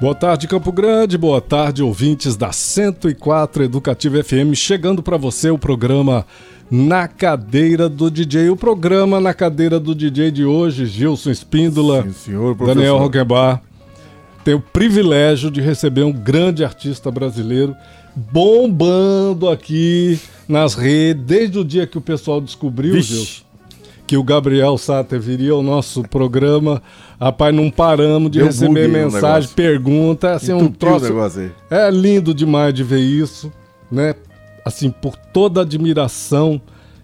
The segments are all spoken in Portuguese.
Boa tarde, Campo Grande. Boa tarde, ouvintes da 104 Educativa FM. Chegando para você o programa Na Cadeira do DJ. O programa Na Cadeira do DJ de hoje, Gilson Espíndola, Sim, senhor, professor. Daniel Roquebar, tem o privilégio de receber um grande artista brasileiro bombando aqui nas redes, desde o dia que o pessoal descobriu, Vixe. Gilson, que o Gabriel Sater viria ao nosso programa. Rapaz, não paramos de Deu receber mensagem, pergunta, assim, um Entupiu troço. aí. É lindo demais de ver isso, né? Assim, por toda a admiração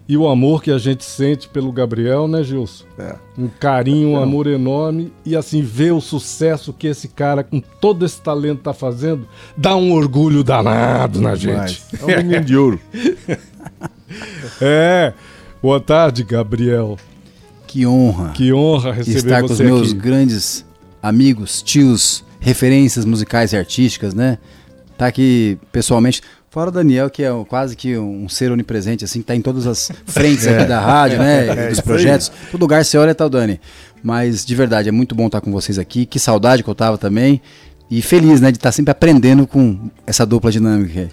e o amor que a gente sente pelo Gabriel, né, Gilson? É. Um carinho, um amor enorme e assim ver o sucesso que esse cara com todo esse talento tá fazendo, dá um orgulho danado na gente. É um menino de ouro. É. Boa tarde, Gabriel. Que honra Que honra receber estar com os meus aqui. grandes amigos, tios, referências musicais e artísticas, né? Tá aqui pessoalmente. Fora o Daniel, que é quase que um ser onipresente, assim, que tá em todas as frentes aqui da rádio, né? É, dos projetos. Todo lugar você olha tá o Dani. Mas, de verdade, é muito bom estar com vocês aqui. Que saudade que eu tava também. E feliz, né? De estar sempre aprendendo com essa dupla dinâmica.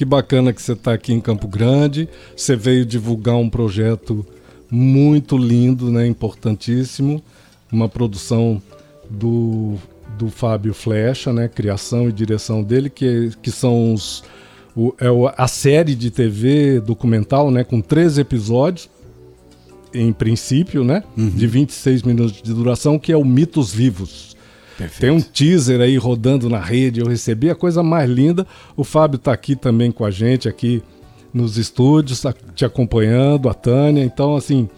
Que bacana que você está aqui em Campo Grande. Você veio divulgar um projeto muito lindo, né? Importantíssimo. Uma produção do, do Fábio Flecha, né? Criação e direção dele, que, que são os, o, é a série de TV documental, né? Com três episódios, em princípio, né? De 26 minutos de duração, que é o Mitos Vivos. Tem um teaser aí rodando na rede, eu recebi a coisa mais linda. O Fábio tá aqui também com a gente, aqui nos estúdios, te acompanhando, a Tânia. Então, assim,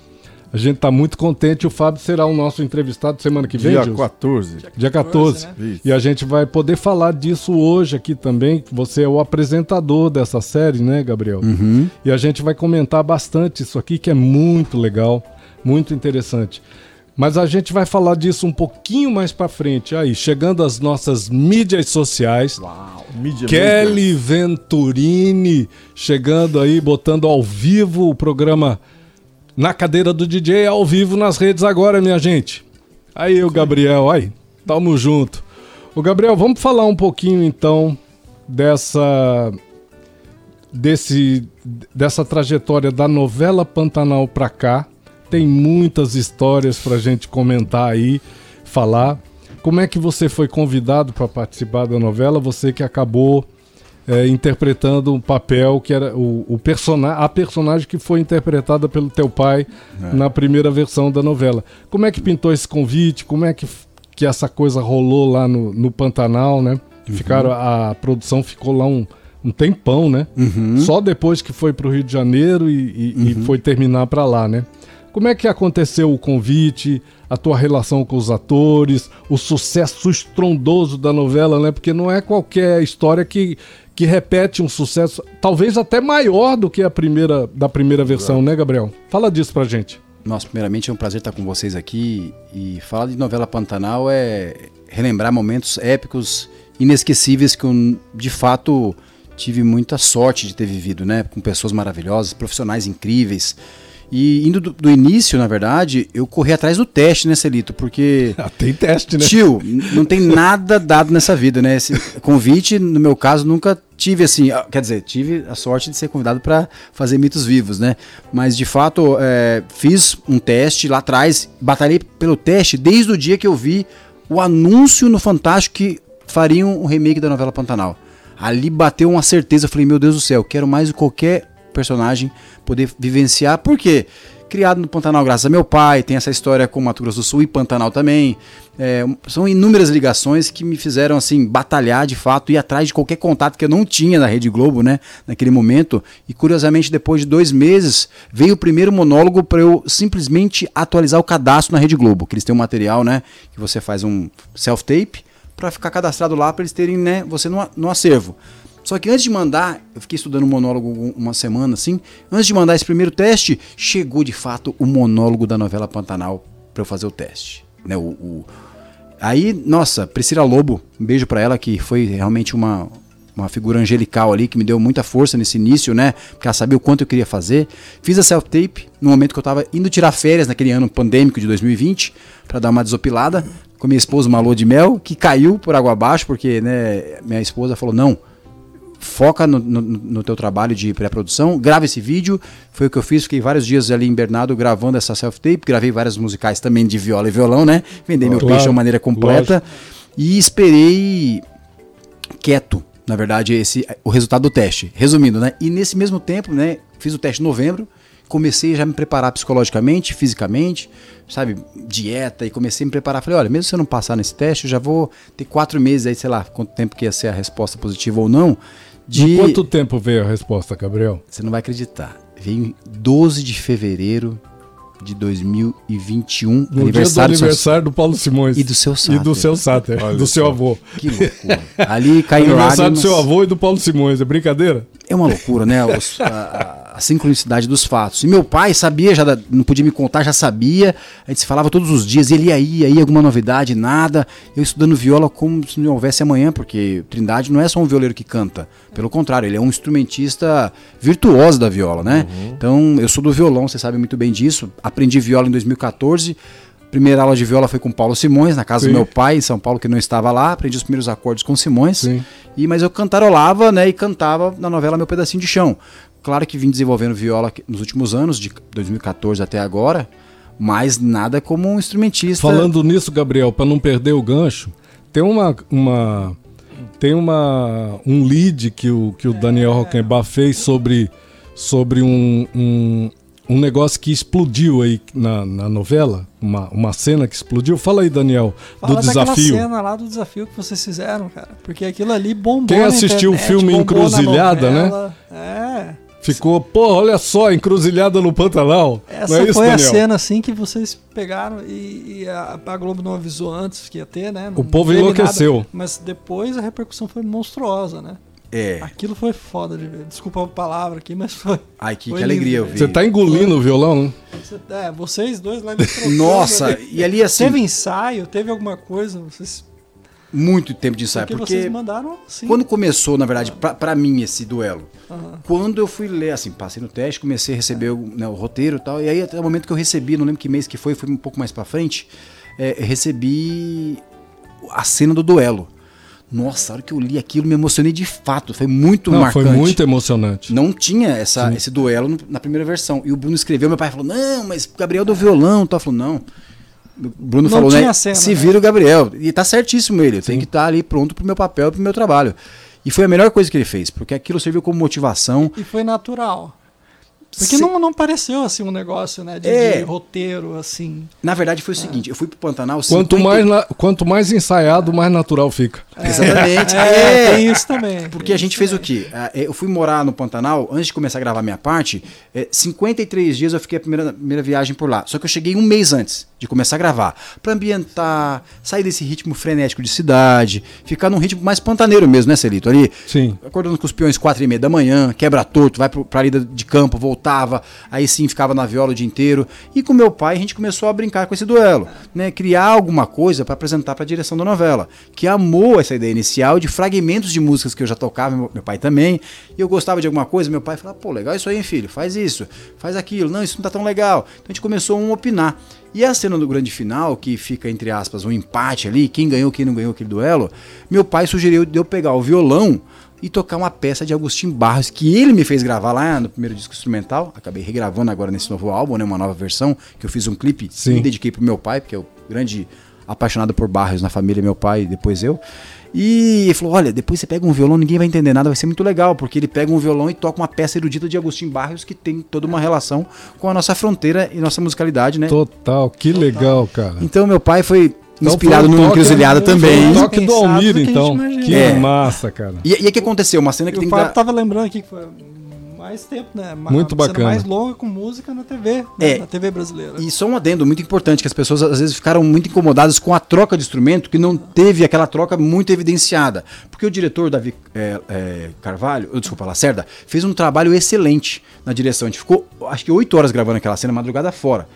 a gente tá muito contente. O Fábio será o nosso entrevistado semana que vem, Dia Gilson? 14. Dia 14. Isso. E a gente vai poder falar disso hoje aqui também. Você é o apresentador dessa série, né, Gabriel? E a gente vai comentar bastante isso aqui, que é muito legal, muito interessante. Mas a gente vai falar disso um pouquinho mais pra frente. Aí, chegando às nossas mídias sociais. Mídia Kelly Venturini chegando aí, botando ao vivo o programa na cadeira do DJ, ao vivo nas redes agora, minha gente. Aí o Gabriel, aí, tamo junto. O Gabriel, vamos falar um pouquinho então dessa desse dessa trajetória da novela Pantanal pra cá. Tem muitas histórias pra gente comentar aí, falar. Como é que você foi convidado para participar da novela? Você que acabou é, interpretando um papel que era o, o persona a personagem que foi interpretada pelo teu pai na primeira versão da novela. Como é que pintou esse convite? Como é que, que essa coisa rolou lá no, no Pantanal, né? Ficaram, a produção ficou lá um, um tempão, né? Só depois que foi para o Rio de Janeiro e, e- e foi terminar para lá, né? Como é que aconteceu o convite, a tua relação com os atores, o sucesso estrondoso da novela, né? Porque não é qualquer história que, que repete um sucesso, talvez até maior do que a primeira da primeira versão, né, Gabriel? Fala disso pra gente. Nossa, primeiramente é um prazer estar com vocês aqui e falar de novela Pantanal é relembrar momentos épicos, inesquecíveis que eu, de fato, tive muita sorte de ter vivido, né? Com pessoas maravilhosas, profissionais incríveis. E indo do, do início, na verdade, eu corri atrás do teste, né, Celito? Porque Ah, tem teste, né? Tio, não tem nada dado nessa vida, né? Esse convite, no meu caso, nunca tive assim. ah, Quer dizer, tive a sorte de ser convidado para fazer mitos vivos, né? Mas de fato, é, fiz um teste lá atrás, batalhei pelo teste desde o dia que eu vi o anúncio no Fantástico que fariam um remake da novela Pantanal. Ali bateu uma certeza, eu falei, meu Deus do céu, quero mais do que qualquer personagem poder vivenciar. Por quê? Criado no Pantanal graças a meu pai, tem essa história com Mato Grosso do Sul e Pantanal também. É, são inúmeras ligações que me fizeram assim batalhar de fato, ir atrás de qualquer contato que eu não tinha na Rede Globo, né, naquele momento. E curiosamente, depois de dois meses, veio o primeiro monólogo para eu simplesmente atualizar o cadastro na Rede Globo, que eles têm um material, né, que você faz um self-tape para ficar cadastrado lá para eles terem, né, você no, no acervo. Só que antes de mandar, eu fiquei estudando monólogo uma semana assim. Antes de mandar esse primeiro teste, chegou de fato o monólogo da novela Pantanal para eu fazer o teste, né? O, o... Aí, nossa, Priscila Lobo, um beijo para ela que foi realmente uma uma figura angelical ali que me deu muita força nesse início, né? Porque ela sabia o quanto eu queria fazer. Fiz a self-tape no momento que eu tava indo tirar férias naquele ano pandêmico de 2020 para dar uma desopilada com minha esposa, uma lua de mel, que caiu por água abaixo porque, né, minha esposa falou: "Não, foca no, no, no teu trabalho de pré-produção, grava esse vídeo. Foi o que eu fiz, fiquei vários dias ali em Bernardo gravando essa self-tape, gravei vários musicais também de viola e violão, né? Vendei meu Claro, peixe de uma maneira completa. E esperei quieto, na verdade, esse o resultado do teste. Resumindo, né? E nesse mesmo tempo, né, fiz o teste em novembro, comecei já a me preparar psicologicamente, fisicamente, sabe, dieta, e comecei a me preparar. Falei, olha, mesmo se eu não passar nesse teste, eu já vou ter quatro meses aí, sei lá, quanto tempo que ia ser a resposta positiva ou não. De... Em quanto tempo veio a resposta, Gabriel? Você não vai acreditar. Veio em 12 de fevereiro de 2021, No aniversário, dia do do seu- aniversário do Paulo Simões. E do seu E sáter. do seu Sáter, do seu avô. Que loucura. Ali caiu Aniversário do lágrimas. seu avô e do Paulo Simões, é brincadeira? É uma loucura, né? Os- a, a- sincronicidade dos fatos. E meu pai sabia, já não podia me contar, já sabia. A gente se falava todos os dias. Ele ia aí, aí alguma novidade, nada. Eu estudando viola como se não houvesse amanhã, porque Trindade não é só um violeiro que canta. Pelo contrário, ele é um instrumentista virtuoso da viola, né? Então, eu sou do violão, você sabe muito bem disso. Aprendi viola em 2014. Primeira aula de viola foi com Paulo Simões, na casa Sim. do meu pai, em São Paulo, que não estava lá. Aprendi os primeiros acordes com Simões. Sim. E, mas eu cantarolava, né, e cantava na novela Meu Pedacinho de Chão. Claro que vim desenvolvendo viola nos últimos anos, de 2014 até agora, mas nada como um instrumentista. Falando nisso, Gabriel, para não perder o gancho, tem uma, uma tem uma um lead que o, que o Daniel Rockenbach fez sobre sobre um, um, um negócio que explodiu aí na, na novela, uma, uma cena que explodiu. Fala aí, Daniel, Fala do desafio. cena lá do desafio que vocês fizeram, cara. Porque aquilo ali bombou Quem assistiu o internet, filme bombou na Encruzilhada, né? É. Ficou, pô, olha só, encruzilhada no Pantanal. Essa é isso, foi Daniel? a cena assim que vocês pegaram e, e a, a Globo não avisou antes que ia ter, né? Não O povo enlouqueceu. nada. mas depois a repercussão foi monstruosa, né? É. Aquilo foi foda de ver. Desculpa a palavra aqui, mas foi. Ai, que, Foi que alegria eu vi. Você tá engolindo o violão, né? É, vocês dois lá me trocando, Nossa, e ali assim, Teve ensaio, teve alguma coisa, vocês. muito tempo de ensaio, Porque, porque vocês mandaram sim. quando começou, na verdade, pra, pra mim esse duelo, quando eu fui ler, assim, passei no teste, comecei a receber o, né, o roteiro e tal, e aí até o momento que eu recebi, não lembro que mês que foi, foi um pouco mais pra frente, é, recebi a cena do duelo. Nossa, a hora que eu li aquilo, me emocionei de fato, foi muito Não, marcante. foi muito emocionante. Não tinha essa, esse duelo na primeira versão. E o Bruno escreveu, meu pai falou, não, mas o Gabriel do violão, tá? Falou, não. O Bruno Não falou, tinha né? cena, se né? vira o Gabriel. E tá certíssimo ele. Eu tenho que estar ali pronto pro meu papel, pro meu trabalho. E foi a melhor coisa que ele fez, porque aquilo serviu como motivação. E foi natural. Porque Se- não, não pareceu assim um negócio, né? De, É. de roteiro, assim. Na verdade, foi o seguinte: eu fui pro Pantanal. Quanto 50 mais, na- quanto mais ensaiado, mais natural fica. Exatamente. É, É. tem isso também. Porque tem a gente fez o também. quê? Ah, eh, Eu fui morar no Pantanal, antes de começar a gravar minha parte, eh, 53 dias eu fiquei a primeira, primeira viagem por lá. Só que eu cheguei um mês antes de começar a gravar. Pra ambientar, sair desse ritmo frenético de cidade, ficar num ritmo mais pantaneiro mesmo, né, Celito? Ali, Sim. acordando com os peões quatro e meia da manhã, quebra torto, vai pro, pra lida de campo, voltava, aí sim ficava na viola o dia inteiro. E com meu pai a gente começou a brincar com esse duelo, né? Criar alguma coisa pra apresentar pra direção da novela, que amou essa ideia inicial de fragmentos de músicas que eu já tocava, meu, meu pai também, e eu gostava de alguma coisa, meu pai falava, pô, legal isso aí, hein, filho, faz isso, faz aquilo, não, isso não tá tão legal. Então a gente começou a um opinar. E a cena do grande final, que fica, entre aspas, um empate ali, quem ganhou, quem não ganhou aquele duelo, meu pai sugeriu de eu pegar o violão e tocar uma peça de Agostinho Barros, que ele me fez gravar lá no primeiro disco instrumental. Acabei regravando agora nesse novo álbum, né, uma nova versão, que eu fiz um clipe Sim. e dediquei pro meu pai, porque é o grande apaixonado por Barros na família, meu pai e depois eu. E ele falou: olha, depois você pega um violão, ninguém vai entender nada, vai ser muito legal, porque ele pega um violão e toca uma peça erudita de Agostinho Barros que tem toda uma relação com a nossa fronteira e nossa musicalidade, né? Total, que legal, cara. Então meu pai foi Então inspirado um no Encruzilhada foi um também. toque do Almir, que então. imagina. Que É. massa, cara. E, e o que aconteceu? Uma cena que E tem o que dar... tava lembrando aqui que foi mais tempo, né? Ma- Muito bacana. mais longa com música na TV, né? É. na TV brasileira. E só um adendo muito importante, que as pessoas às vezes ficaram muito incomodadas com a troca de instrumento, que não teve aquela troca muito evidenciada. Porque o diretor Davi é, é, Carvalho, eu, desculpa, Lacerda, fez um trabalho excelente na direção. A gente ficou, acho que oito horas gravando aquela cena, madrugada fora.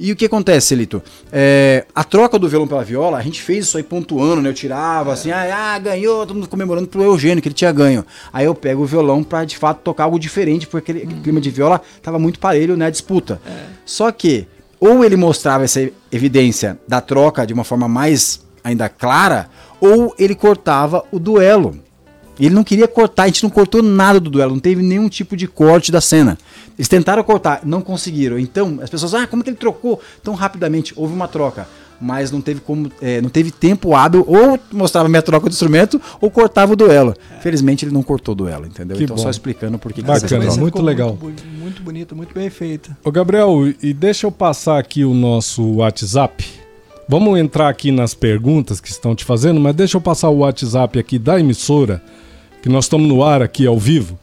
E o que acontece, Celito? É, a troca do violão pela viola, a gente fez isso aí pontuando, né? Eu tirava assim, ah, ah, ganhou, todo mundo comemorando pro Eugênio, que ele tinha ganho. Aí eu pego o violão pra de fato tocar algo diferente, porque aquele, aquele clima de viola tava muito parelho, né? A disputa. Só que, ou ele mostrava essa evidência da troca de uma forma mais ainda clara, ou ele cortava o duelo. Ele não queria cortar, a gente não cortou nada do duelo, não teve nenhum tipo de corte da cena. Eles tentaram cortar, não conseguiram. Então, as pessoas, ah, como que ele trocou tão rapidamente? Houve uma troca, mas não teve como, é, não teve tempo hábil, ou mostrava a minha troca de instrumento, ou cortava o duelo. Felizmente ele não cortou o duelo, entendeu? Que então bom. só explicando por que que Bacana, troca. muito legal. Muito, muito bonita, muito bem feita. Ô Gabriel, e deixa eu passar aqui o nosso WhatsApp. Vamos entrar aqui nas perguntas que estão te fazendo, mas deixa eu passar o WhatsApp aqui da emissora, que nós estamos no ar aqui ao vivo.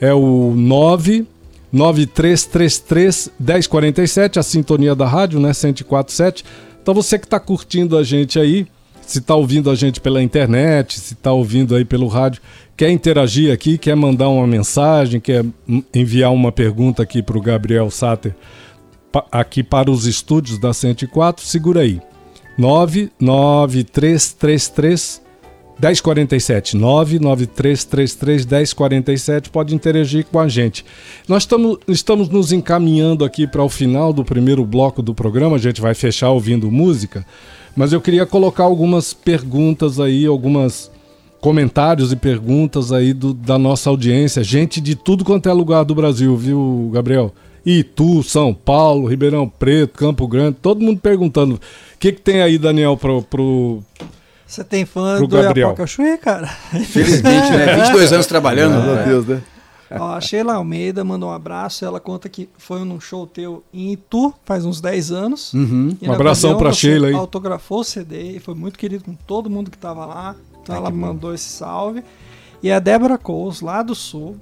É o 99333 1047, a sintonia da rádio, né? 1047. Então você que está curtindo a gente aí, se está ouvindo a gente pela internet, se está ouvindo aí pelo rádio, quer interagir aqui, quer mandar uma mensagem, quer enviar uma pergunta aqui para o Gabriel Sater aqui para os estúdios da 104, segura aí. 99333 1047 99333 1047 pode interagir com a gente. Nós estamos, estamos nos encaminhando aqui para o final do primeiro bloco do programa, a gente vai fechar ouvindo música, mas eu queria colocar algumas perguntas aí, algumas comentários e perguntas aí do- da nossa audiência, gente de tudo quanto é lugar do Brasil, viu, Gabriel? Itu, São Paulo, Ribeirão Preto, Campo Grande, todo mundo perguntando. O que, que tem aí, Daniel, pro, pro, Você tem fã Pro do Gabriel. Cara? Felizmente, né? 22 anos trabalhando. Graças a né? Deus, né? Ó, a Sheila Almeida mandou um abraço. Ela conta que foi num show teu em Itu, faz uns 10 anos. Uhum. Um abração você Sheila aí. autografou o CD e foi muito querido com todo mundo que tava lá. Então ela mandou esse salve. E a Débora Coles, lá do Sul,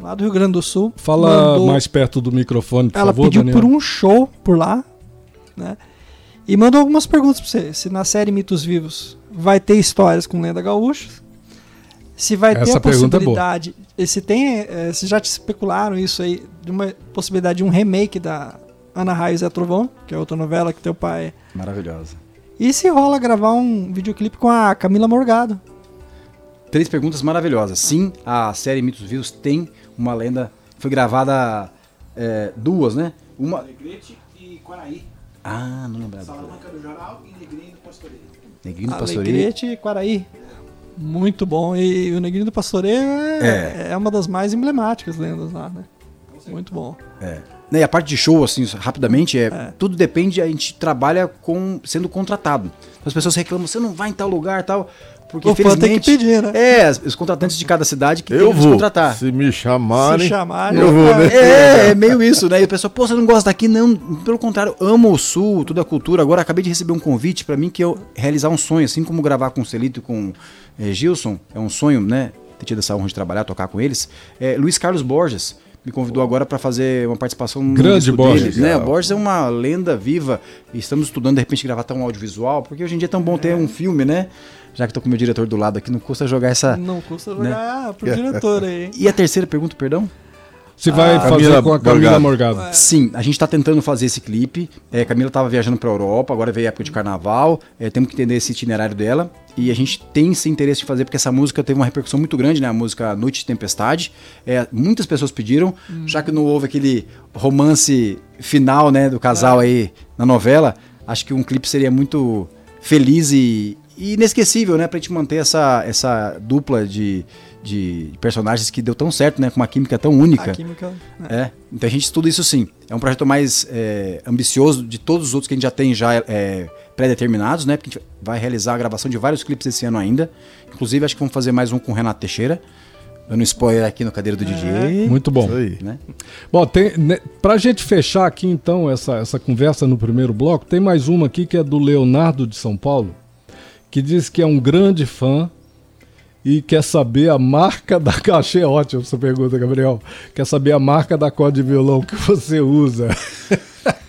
lá do Rio Grande do Sul. Fala mandou- mais perto do microfone, por Ela favor, pediu Daniel. por um show por lá, né? E mandou algumas perguntas pra você. Se na série Mitos Vivos vai ter histórias com lenda gaúcha. Se vai ter Essa a pergunta é possibilidade. e se tem. eh, se já te especularam isso aí, de uma possibilidade de um remake da Ana Raio e Zé Trovão, que é outra novela que teu pai. Maravilhosa. E se rola gravar um videoclipe com a Camila Morgado? Três perguntas maravilhosas. Sim, a série Mitos Vivos tem uma lenda. Foi gravada é, duas, né? Uma. Alegrete e Quaraí. Ah, não lembrava. Salamanca do Jornal e Negrinho do Pastoreio. Neguinho do Pastoreio. Alegrete e Quaraí. Muito bom. E o Negrinho do Pastoreio é, é uma das mais emblemáticas lendas lá, né? Muito bom. É. Né, E a parte de show, assim, rapidamente, é, tudo depende, a gente trabalha com sendo contratado. Então, as pessoas reclamam, você não vai em tal lugar tal. Porque O fã tem que pedir, né? É, os contratantes de cada cidade que tem Eu vou. contratar. Se me chamarem, Se chamarem, eu vou, né? É, é meio isso, né? E a pessoa, pô, você não gosta daqui? Não, pelo contrário, amo o Sul, toda a cultura. Agora, acabei de receber um convite pra mim que eu realizar um sonho, assim como gravar com o Celito e com eh, Gilson, é um sonho, né? Ter tido essa honra de trabalhar, tocar com eles. É, Luiz Carlos Borges me convidou agora pra fazer uma participação no Grande disco Borges. deles, né? O Borges é uma lenda viva e estamos estudando, de repente, gravar até um audiovisual, porque hoje em dia é tão bom ter um filme, né? Já que tô com o meu diretor do lado aqui, não custa jogar essa... Não custa Né? jogar pro diretor aí, hein? E a terceira pergunta, perdão? Se vai Ah, fazer Camila com a Camila Morgado. Sim, a gente tá tentando fazer esse clipe. É, Camila tava viajando pra Europa, agora veio a época de carnaval. É, temos que entender esse itinerário dela. E a gente tem esse interesse de fazer, porque essa música teve uma repercussão muito grande, né? A música Noite de Tempestade. É, muitas pessoas pediram, já que não houve aquele romance final, né, do casal aí na novela. Acho que um clipe seria muito feliz e, e inesquecível, né? Pra gente manter essa, essa dupla de, de personagens que deu tão certo, né? Com uma química tão única. A química. né? É, então a gente estuda isso sim. É um projeto mais é, ambicioso de todos os outros que a gente já tem já é, pré-determinados, né? Porque a gente vai realizar a gravação de vários clipes esse ano ainda. Inclusive, acho que vamos fazer mais um com o Renato Teixeira. Dando um spoiler aqui no cadeiro do DJ. Muito bom. Isso aí. Né? Bom, tem, né, pra gente fechar aqui então essa, essa conversa no primeiro bloco, tem mais uma aqui que é do Leonardo de São Paulo, que diz que é um grande fã e quer saber a marca da. Achei ótimo essa pergunta, Gabriel. Quer saber a marca da corda de violão que você usa.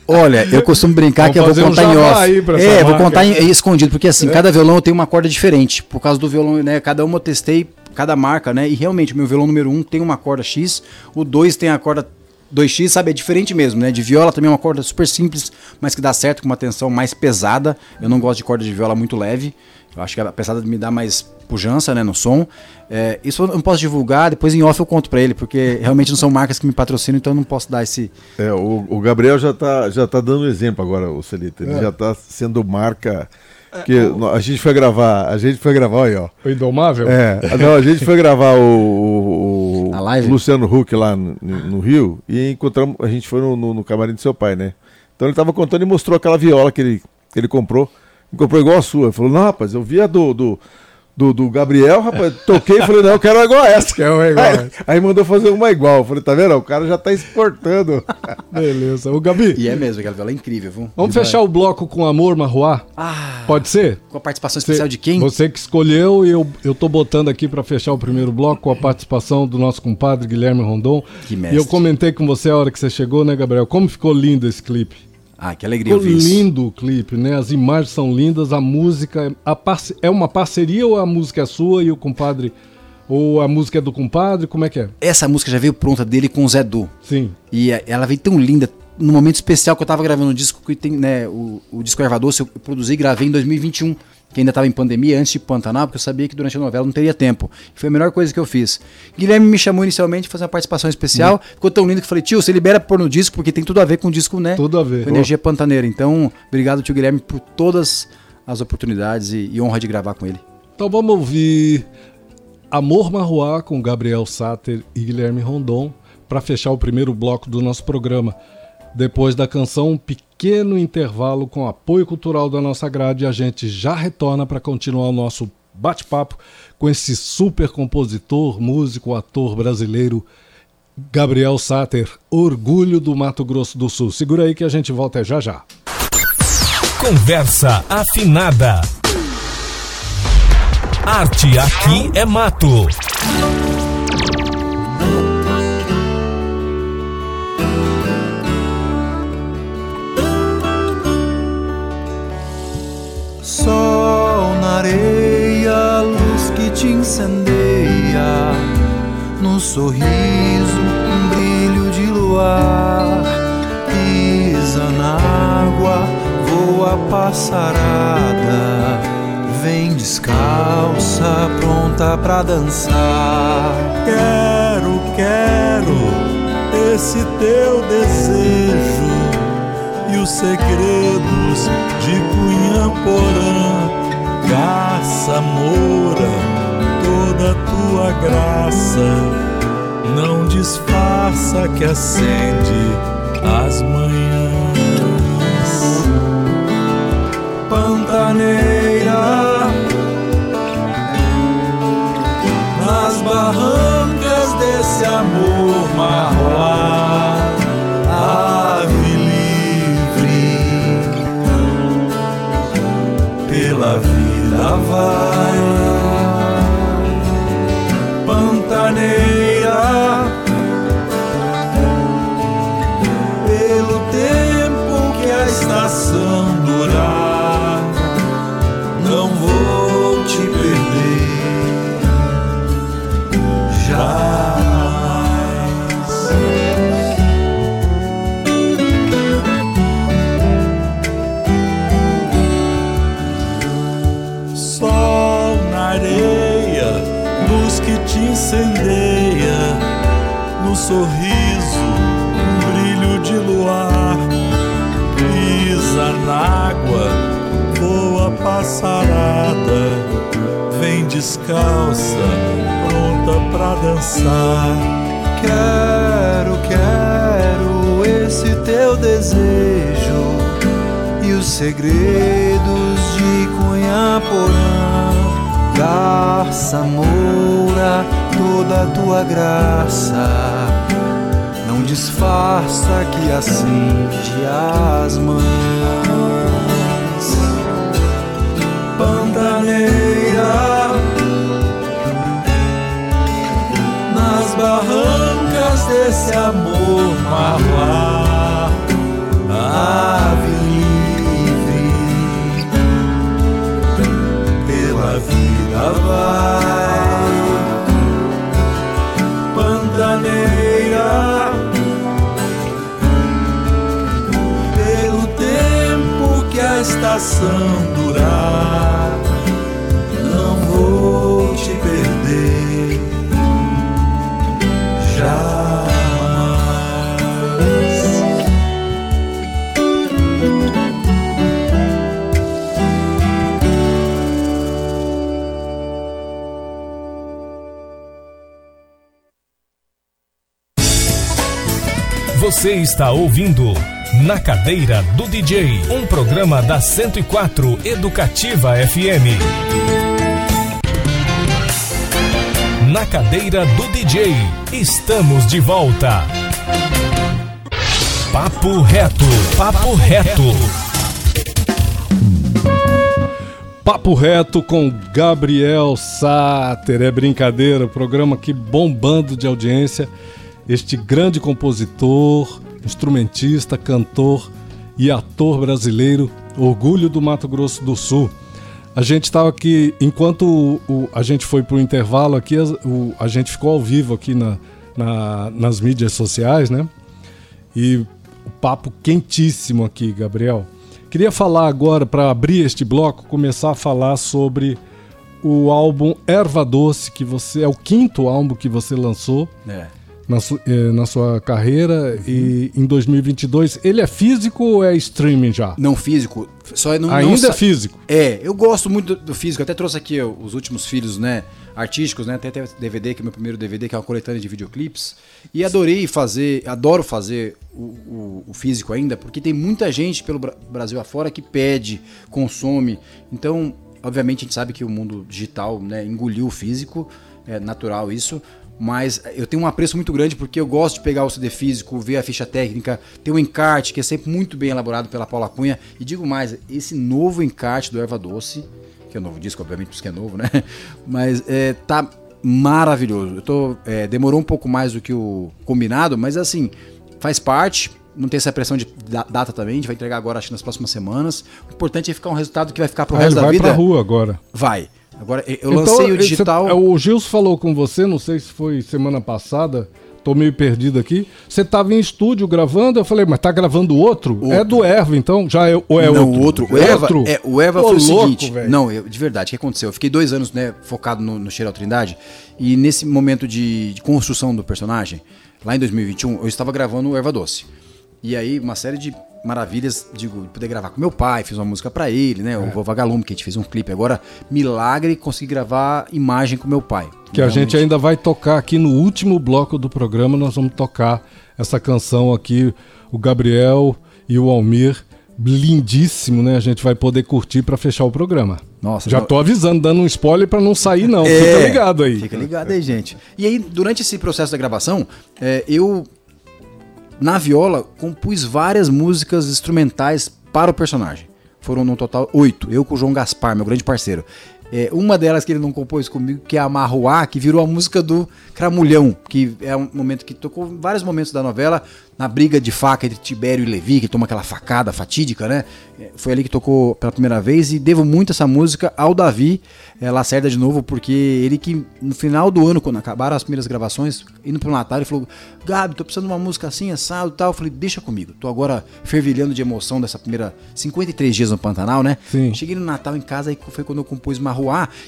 Olha, eu costumo brincar Vamos que eu vou fazer um contar em off. é, vou marca. contar em, em escondido, porque assim, cada violão tem uma corda diferente. Por causa do violão, né? Cada uma eu testei, cada marca, né? E realmente, meu violão número 1 um tem uma corda X, o 2 tem a corda 2X, sabe? É diferente mesmo, né? De viola também é uma corda super simples, mas que dá certo com uma tensão mais pesada. Eu não gosto de corda de viola muito leve. Eu acho que a pesada me dá mais pujança, né, no som. É, isso eu não posso divulgar, depois em off eu conto pra ele, porque realmente não são marcas que me patrocinam, então eu não posso dar esse, É, o, o Gabriel já tá, já tá dando exemplo agora, o Celita. É. Ele já tá sendo marca. Que no- a gente foi gravar, a gente foi gravar aí, ó. O Indomável? É, não, a gente foi gravar o, o- live? Luciano Huck lá no, no Rio e encontramos, a gente foi no, no- no camarim do seu pai, né? Então ele tava contando e mostrou aquela viola que ele, que ele comprou. Ele comprou igual a sua. Ele falou, não, rapaz, eu vi a do, do, do, do Gabriel, rapaz, toquei e falei, não, eu quero uma igual a essa. Quer uma igual aí, essa. aí mandou fazer uma igual. Eu falei, tá vendo? O cara já tá exportando. Beleza. O Gabi, E é mesmo, aquela viola é incrível, viu? vamos fechar o bloco com Amor Marruá? Ah, Pode ser? com a participação Você- especial de quem? Você que escolheu e eu, eu tô botando aqui para fechar o primeiro bloco com a participação do nosso compadre Guilherme Rondon. Que E mestre. eu comentei com você a hora que você chegou, né, Gabriel? Como ficou lindo esse clipe. Ah, que alegria ouvir isso. lindo o clipe, né? As imagens são lindas, a música. A parce- É uma parceria ou a música é sua e o compadre. Ou a música é do compadre? Como é que é? Essa música já veio pronta dele com o Zé Du. Sim. E eh, ela veio tão linda. No momento especial que eu tava gravando um disco que tem, né, o, o disco Erva Doce, eu produzi e gravei em 2021, que ainda tava em pandemia, antes de Pantanal, porque eu sabia que durante a novela não teria tempo. Foi a melhor coisa que eu fiz. Guilherme me chamou inicialmente pra fazer uma participação especial, ficou tão lindo que falei, tio, você libera pra pôr no disco, porque tem tudo a ver com o disco, né? Tudo a ver. Com energia pantaneira. Então, obrigado, tio Guilherme, por todas as oportunidades e, e honra de gravar com ele. Então vamos ouvir Amor Marruá com Gabriel Sater e Guilherme Rondon para fechar o primeiro bloco do nosso programa. Depois da canção, pequeno intervalo com apoio cultural da nossa grade e a gente já retorna para continuar o nosso bate-papo com esse super compositor, músico, ator brasileiro Gabriel Sater, orgulho do Mato Grosso do Sul. Segura aí que a gente volta já já. Conversa afinada. Arte aqui é mato. Sol na areia, luz que te incendeia, no sorriso, um brilho de luar. Pisa na água, voa passarada, vem descalça, pronta pra dançar. Quero, quero esse teu desejo os segredos de Cunhaporã, Garça Moura, toda tua graça, não disfarça que acende as manhãs. Pantaneira, nas barrancas desse amor marroar, vida vai. Descalça, pronta pra dançar. Quero, quero esse teu desejo e os segredos de Cunhaporã. Garça Moura, toda a tua graça, não disfarça que acende as mãos. Pantaneira, barrancas desse amor marroar. Ave livre, pela vida vai, pantaneira. Pelo tempo que a estação durar. Você está ouvindo Na Cadeira do DJ, um programa da 104 Educativa FM. Na Cadeira do DJ, estamos de volta. Papo reto, papo reto. Papo reto com Gabriel Sáter. É brincadeira, programa aqui bombando de audiência. Este grande compositor, instrumentista, cantor e ator brasileiro, orgulho do Mato Grosso do Sul. A gente estava aqui, enquanto o- o- a gente foi para o intervalo aqui, o- a gente ficou ao vivo aqui na- na- nas mídias sociais, né? E o papo quentíssimo aqui, Gabriel. Queria falar agora, para abrir este bloco, começar a falar sobre o álbum Erva Doce, que você é o quinto álbum que você lançou É. na, su- eh, na sua carreira e em 2022. Ele é físico ou é streaming já? Não físico, só não, não Ainda sa- é físico. É, eu gosto muito do, do físico. Até trouxe aqui ó, os últimos filhos, né? Artísticos, né? Até até DVD, que é o meu primeiro DVD, que é uma coletânea de videoclipes. E adorei fazer, adoro fazer o, o- o físico ainda, porque tem muita gente pelo Bra- Brasil afora que pede, consome. Então, obviamente, a gente sabe que o mundo digital né, engoliu o físico, é natural isso. Mas eu tenho um apreço muito grande porque eu gosto de pegar o CD físico, ver a ficha técnica, ter um encarte que é sempre muito bem elaborado pela Paula Cunha. E digo mais, esse novo encarte do Erva Doce, que é o novo disco, obviamente, por isso que é novo, né? Mas é, tá maravilhoso. Eu tô, é, demorou um pouco mais do que o combinado, mas assim, faz parte. Não tem essa pressão de da- data também, a gente vai entregar agora, acho que nas próximas semanas. O importante é ficar um resultado que vai ficar pro Ah, resto da vai vida. pra rua agora. Vai. Agora, eu Então, lancei o esse- digital. o Gilson falou com você, não sei se foi semana passada, tô meio perdido aqui. Você tava em estúdio gravando, eu falei, mas tá gravando outro? É do Erva, então? Já é, ou é não, outro? o outro. O Eva, Outro? é, o Eva Ô, foi o louco, seguinte. velho. Não, eu, de verdade, o que aconteceu? Eu fiquei dois anos né, focado no, no Cheiro Trindade. E nesse momento de, de construção do personagem, lá em 2021, eu estava gravando o Erva Doce. E aí, uma série de maravilhas, digo, poder gravar com meu pai, fiz uma música pra ele, né? É. O Vô Vagalume, que a gente fez um clipe. Agora, milagre, consegui gravar imagem com meu pai. Que a gente Realmente- ainda vai tocar aqui no último bloco do programa, nós vamos tocar essa canção aqui, o Gabriel e o Almir, lindíssimo, né? A gente vai poder curtir pra fechar o programa. Nossa, Já não- tô avisando, dando um spoiler pra não sair não, É, fica ligado aí. Fica ligado aí, gente. E aí, durante esse processo da gravação, é, eu, na viola, compus várias músicas instrumentais para o personagem. Foram no total oito. Eu com o João Gaspar, meu grande parceiro. É, uma delas que ele não compôs comigo, que é a Marruá, que virou a música do Cramulhão, que é um momento que tocou em vários momentos da novela, na briga de faca entre Tibério e Levi, que toma aquela facada fatídica, né? É, Foi ali que tocou pela primeira vez e devo muito essa música ao Davi é, Lacerda de novo, porque ele que no final do ano, quando acabaram as primeiras gravações, indo pro Natal, ele falou: Gabi, tô precisando de uma música assim, assado e tal. Eu falei: deixa comigo, tô agora fervilhando de emoção dessa primeira 53 dias no Pantanal, né? Sim. Cheguei no Natal em casa e foi quando eu compus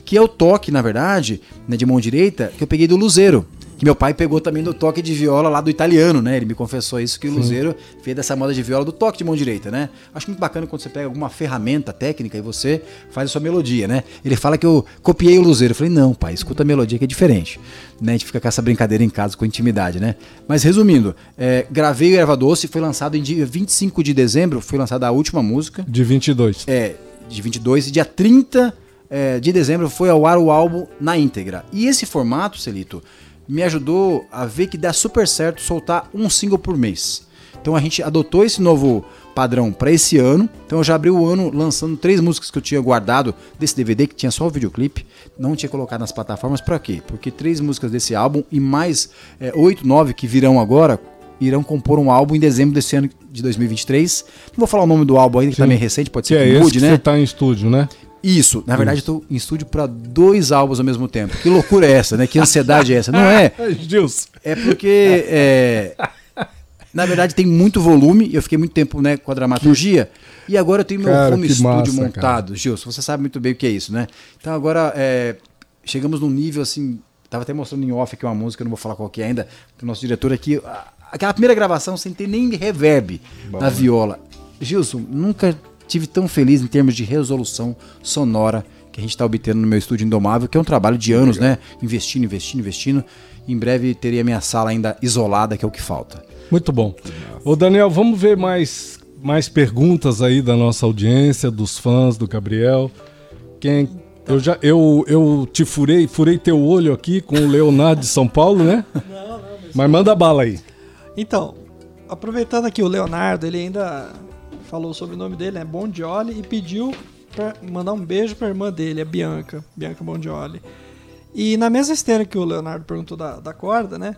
Que é o toque, na verdade, né, de mão direita, que eu peguei do Luzeiro. Que meu pai pegou também do toque de viola lá do italiano, né? Ele me confessou isso, que o Luzeiro fez dessa moda de viola do toque de mão direita, né? Acho muito bacana quando você pega alguma ferramenta técnica e você faz a sua melodia, né? Ele fala que eu copiei o Luzeiro. Eu falei, não, pai, escuta a melodia que é diferente. Né? A gente fica com essa brincadeira em casa com intimidade, né? Mas resumindo, é, gravei o Erva Doce, foi lançado em dia 25 de dezembro, foi lançada a última música. De 22. É, de 22 e dia 30 é, de dezembro foi ao ar o álbum na íntegra. E esse formato, Celito, me ajudou a ver que dá super certo soltar um single por mês. Então a gente adotou esse novo padrão para esse ano. Então eu já abri o ano lançando três músicas que eu tinha guardado desse DVD que tinha só o videoclipe, não tinha colocado nas plataformas para quê? Porque três músicas desse álbum e mais é, oito, nove que virão agora irão compor um álbum em dezembro desse ano de 2023. Não vou falar o nome do álbum ainda, que Sim. também é recente, pode Que ser é que esse mude, que né? você tá em estúdio, né? Isso, na verdade eu tô em estúdio para dois álbuns ao mesmo tempo. Que loucura é essa, né? Que ansiedade é essa? Não é? Gilson. É porque, é, na verdade, tem muito volume. Eu fiquei muito tempo né, com a dramaturgia. E agora eu tenho meu Cara, home que studio massa, montado. Gilson, você sabe muito bem o que é isso, né? Então agora é, chegamos num nível assim. Tava até mostrando em off aqui uma música, eu não vou falar qual que é ainda, pro nosso diretor aqui. Aquela primeira gravação sem ter nem reverb na viola. Gilson, nunca tive tão feliz em termos de resolução sonora que a gente está obtendo no meu estúdio Indomável, que é um trabalho de anos, né? Investindo, investindo, investindo. Em breve terei a minha sala ainda isolada, que é o que falta. Muito bom. Ô Daniel, vamos ver mais, mais perguntas aí da nossa audiência, dos fãs do Gabriel. Quem eu já eu, eu te furei, furei teu olho aqui com o Leonardo de São Paulo, né? Não, não, mas... Mas manda bala aí. Então, aproveitando aqui o Leonardo, ele ainda falou sobre o nome dele, é Bondioli, e pediu pra mandar um beijo pra irmã dele, a Bianca, Bianca Bondioli. E na mesma esteira que o Leonardo perguntou da, da corda, né?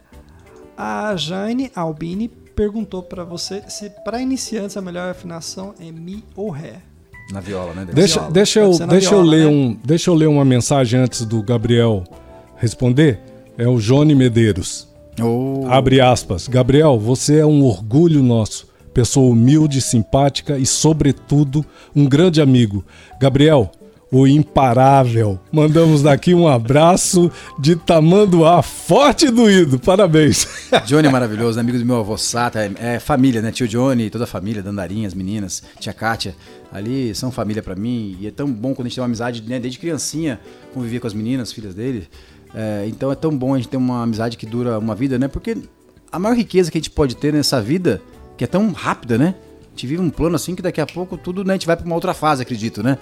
A Jane Albini perguntou pra você se para iniciantes a melhor afinação é Mi ou Ré. Na viola, né? Deixa, viola. deixa, eu, deixa, eu viola, ler né? um, deixa eu ler uma mensagem antes do Gabriel responder. É o Johnny Medeiros. Oh, Abre aspas. Gabriel, você é um orgulho nosso. Pessoa humilde, simpática e, sobretudo, um grande amigo. Gabriel, o imparável. Mandamos daqui um abraço de Tamanduá, forte e doído. Parabéns. Johnny é maravilhoso, amigo do meu avô Sata, é, é família, né? Tio Johnny, toda a família, Dandarinha, as meninas, tia Kátia, ali são família pra mim. E é tão bom quando a gente tem uma amizade, né? Desde criancinha, conviver com as meninas, filhas dele. É, então é tão bom a gente ter uma amizade que dura uma vida, né? Porque a maior riqueza que a gente pode ter nessa vida, que é tão rápida, né? A gente vive um plano assim que daqui a pouco tudo, né? A gente vai pra uma outra fase, acredito, né?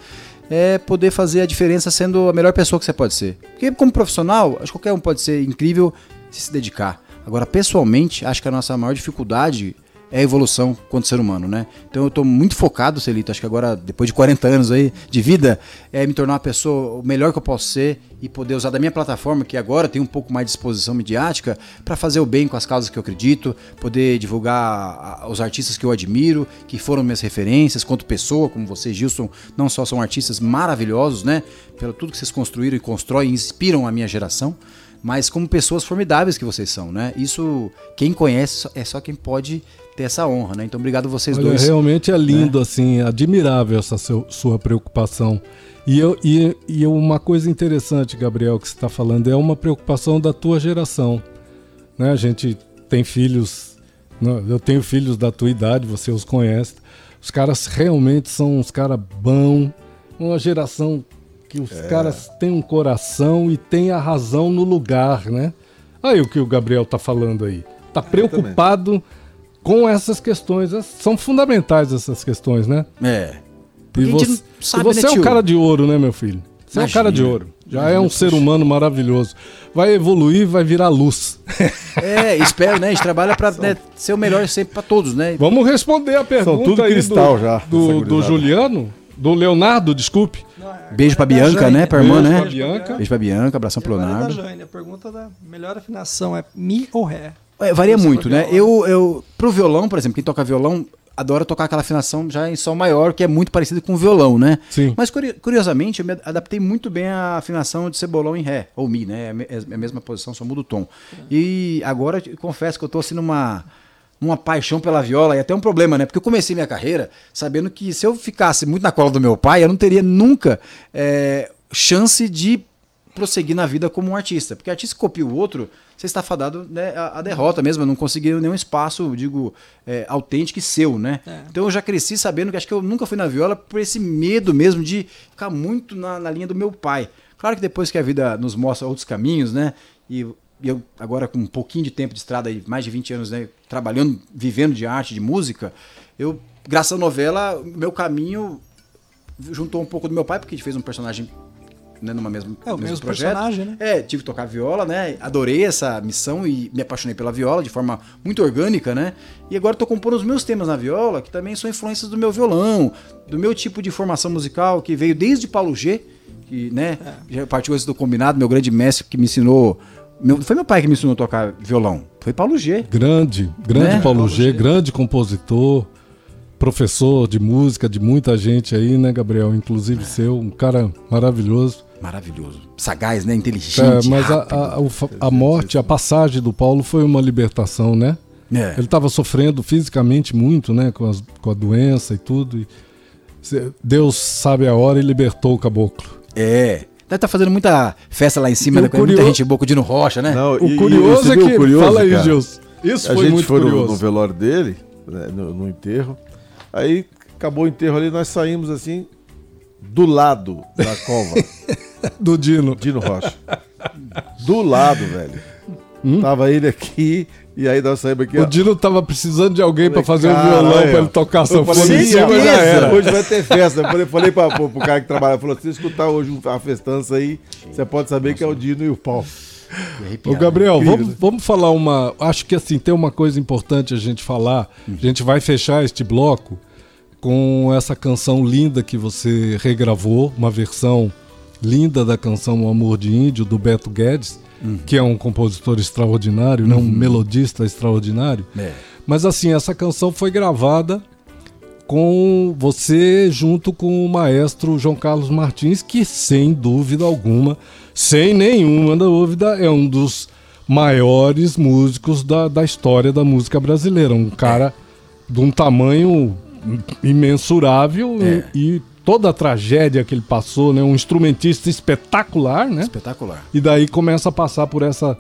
É poder fazer a diferença sendo a melhor pessoa que você pode ser. Porque como profissional, acho que qualquer um pode ser incrível se se dedicar. Agora, pessoalmente, acho que a nossa maior dificuldade é a evolução quanto ser humano, né? Então eu tô muito focado, Celito, acho que agora, depois de 40 anos aí de vida, é me tornar uma pessoa o melhor que eu posso ser e poder usar da minha plataforma, que agora tem um pouco mais de exposição midiática, para fazer o bem com as causas que eu acredito, poder divulgar os artistas que eu admiro, que foram minhas referências, quanto pessoa, como você, Gilson, não só são artistas maravilhosos, né? Pelo tudo que vocês construíram e constroem, inspiram a minha geração mas como pessoas formidáveis que vocês são, né? Isso, quem conhece é só quem pode ter essa honra, né? Então, obrigado vocês Olha, dois. realmente é lindo, assim, admirável essa seu- sua preocupação. E, eu, e, e uma coisa interessante, Gabriel, que você está falando, é uma preocupação da tua geração. Né? A gente tem filhos, né? eu tenho filhos da tua idade, você os conhece. Os caras realmente são uns caras bons, uma geração que os caras têm um coração e têm a razão no lugar, né? Aí o que o Gabriel tá falando aí. Tá preocupado com essas questões. São fundamentais essas questões, né? É. E você, sabe, e você né, é um cara de ouro, né, meu filho? Você é um Imagina. cara de ouro. Já Imagina, é um ser humano maravilhoso. Vai evoluir, vai virar luz. É, espero, né? A gente trabalha pra né, ser o melhor sempre pra todos, né? Vamos responder a pergunta tudo aí cristal do, já, do, do. Juliano, do Leonardo, desculpe. Beijo pra Da Bianca, Jane. né? Pra irmã, Beijo né? pra Bianca. Beijo pra Bianca, abração pro é da Leonardo. Jane, a pergunta da melhor afinação é Mi ou Ré? É, varia muito, né? Eu, eu, pro violão, por exemplo, quem toca violão adora tocar aquela afinação já em sol maior, que é muito parecido com o violão, né? Sim. Mas curi- curiosamente, eu me adaptei muito bem à afinação de cebolão em ré, ou mi, né? É a me- é a mesma posição, só muda o tom. E agora confesso que eu tô assim numa numa paixão pela viola e até um problema, né? Porque eu comecei minha carreira sabendo que se eu ficasse muito na cola do meu pai, eu não teria nunca é, chance de prosseguir na vida como um artista. Porque artista que copia o outro, você está fadado né, à, derrota mesmo. Não consegui nenhum espaço, digo, é, autêntico e seu, né? É. Então eu já cresci sabendo que acho que eu nunca fui na viola por esse medo mesmo de ficar muito na, na linha do meu pai. Claro que depois que a vida nos mostra outros caminhos, né? E eu agora com um pouquinho de tempo de estrada, mais de 20 anos, né, trabalhando, vivendo de arte, de música, eu, graças à novela, meu caminho juntou um pouco do meu pai, porque a gente fez um personagem né, numa mesma, É, o mesmo mesmo projeto. personagem, né? É, tive que tocar viola, né? Adorei essa missão e me apaixonei pela viola de forma muito orgânica, né? E agora tô compondo os meus temas na viola, que também são influências do meu violão, do meu tipo de formação musical, que veio desde Paulo G, que, né, já partiu antes do combinado, meu grande mestre que me ensinou. Meu, foi meu pai que me ensinou a tocar violão. Foi Paulo G. Grande, grande Né? Paulo Paulo G, G. grande compositor. professor de música de muita gente aí, né, Gabriel? Inclusive seu, um cara maravilhoso. Maravilhoso. Sagaz, né? É, Inteligente. mas a, a, fa- a morte, a passagem do Paulo foi uma libertação, né? É. Ele estava sofrendo fisicamente muito, né? Com, as- com a doença e tudo. e Deus sabe a hora e libertou o caboclo. É. Deve estar fazendo muita festa lá em cima, E né? o Com muita curioso- gente boa, com o Dino Rocha, né? Não, O e- e curioso você é que. curioso, fala aí? Gilson. Isso a foi gente muito foi no, curioso. no velório dele, né, no, no enterro. Aí acabou o enterro ali, nós saímos assim, do lado da cova. Do Dino. Dino Rocha. Do lado, velho. Hum? Tava ele aqui, e aí nós saímos aqui. O ó. Dino tava precisando de alguém pra fazer um Caralho, violão, pra ó. ele tocar sanfona em cima, já "Certeza, era. Hoje vai ter festa. Eu falei, falei pra, pro, pro cara que trabalha, falou: se você escutar hoje a festança aí, você pode saber que é o Dino e o Paulo. Ô, arrepiado, Gabriel, vamos, né? vamos falar uma. Acho que assim, tem uma coisa importante a gente falar. A gente vai fechar este bloco com essa canção linda que você regravou, uma versão linda da canção O Amor de Índio, do Beto Guedes, que é um compositor extraordinário, né? um melodista extraordinário. É. Mas assim, essa canção foi gravada com você junto com o maestro João Carlos Martins, que sem dúvida alguma, sem nenhuma dúvida, é um dos maiores músicos da, da história da música brasileira. Um cara de um tamanho imensurável É. e, e toda a tragédia que ele passou, né? Um instrumentista espetacular, né? Espetacular. E daí começa a passar por essa